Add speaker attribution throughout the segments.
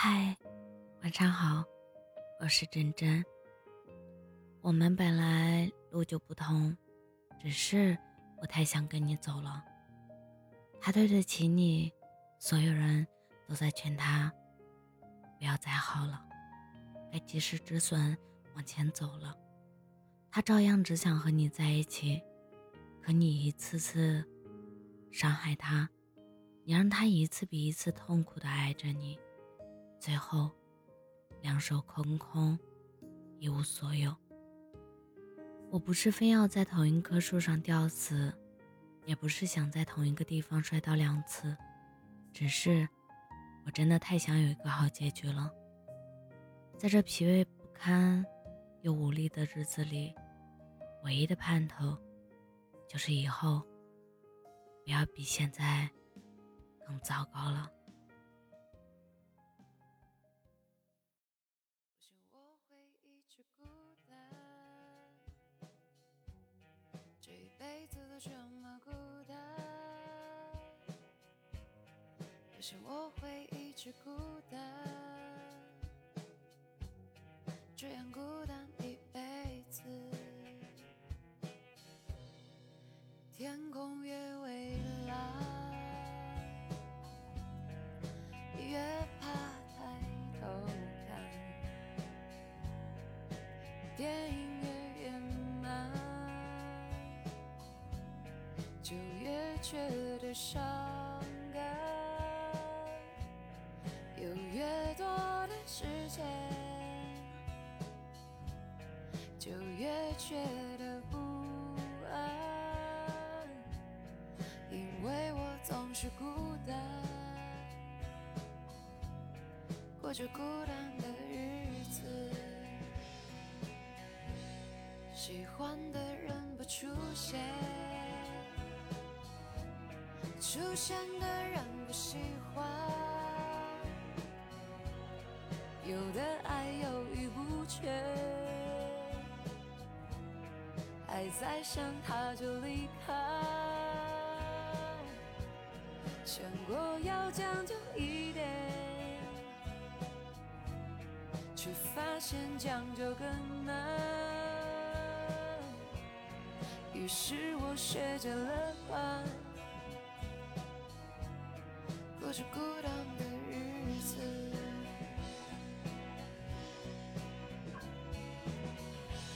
Speaker 1: 嗨，晚上好，我是真真。我们本来路就不同，只是我太想跟你走了。他对得起你，所有人都在劝他不要再好了，该及时止损，往前走了。他照样只想和你在一起，可你一次次伤害他，你让他一次比一次痛苦的爱着你。最后，两手空空，一无所有。我不是非要在同一棵树上吊死，也不是想在同一个地方摔倒两次，只是我真的太想有一个好结局了。在这疲惫不堪又无力的日子里，唯一的盼头，就是以后不要比现在更糟糕了。
Speaker 2: 这么孤单，可是我会一直孤单，这样孤单一辈子。天空越蔚蓝，越怕抬头看。电影觉得伤感，有越多的。时间就越觉得不安，因为我总是孤单，过着孤单的日子。喜欢的人不出现，出现的人不喜欢。有的爱犹豫不决，还在想他就离开，想过要将就一点，却发现将就更难。于是我学着乐观，过着孤单的日子。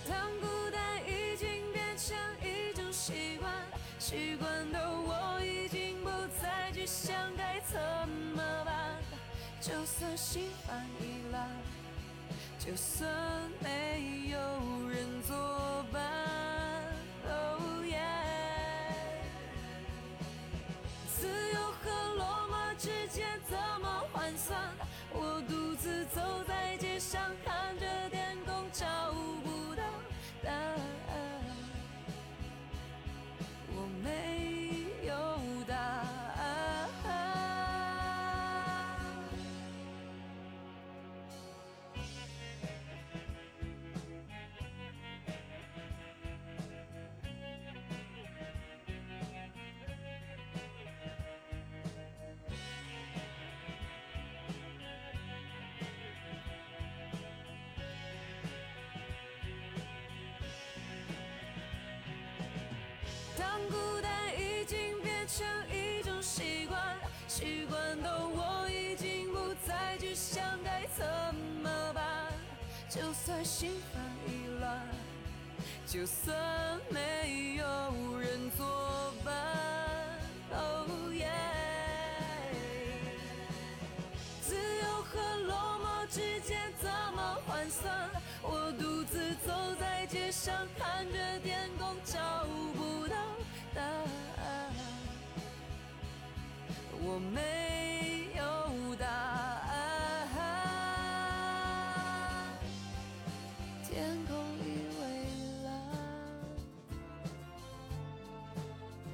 Speaker 2: 当孤单已经变成一种习惯习惯的我已经不再去想该怎么办，就算心烦意乱，就算没有人作当孤单已经变成一种习惯，习惯到我已经不再去想该怎么办。就算心烦意乱，就算没有人作伴。Oh yeah，自由和落寞之间怎么换算？我独自走在街上，看着天空，找不到。答案，我没有答案。天空已蔚蓝，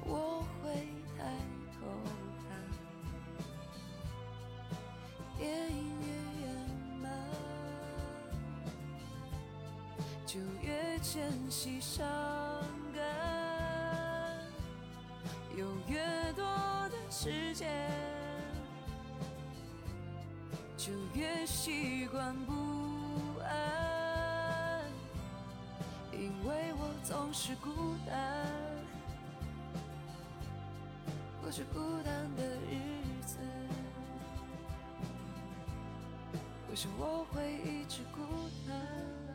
Speaker 2: 我会抬头看。电影越圆满，就越珍惜伤时间，就越习惯不安，因为我总是孤单，过着孤单的日子，为什么我会一直孤单？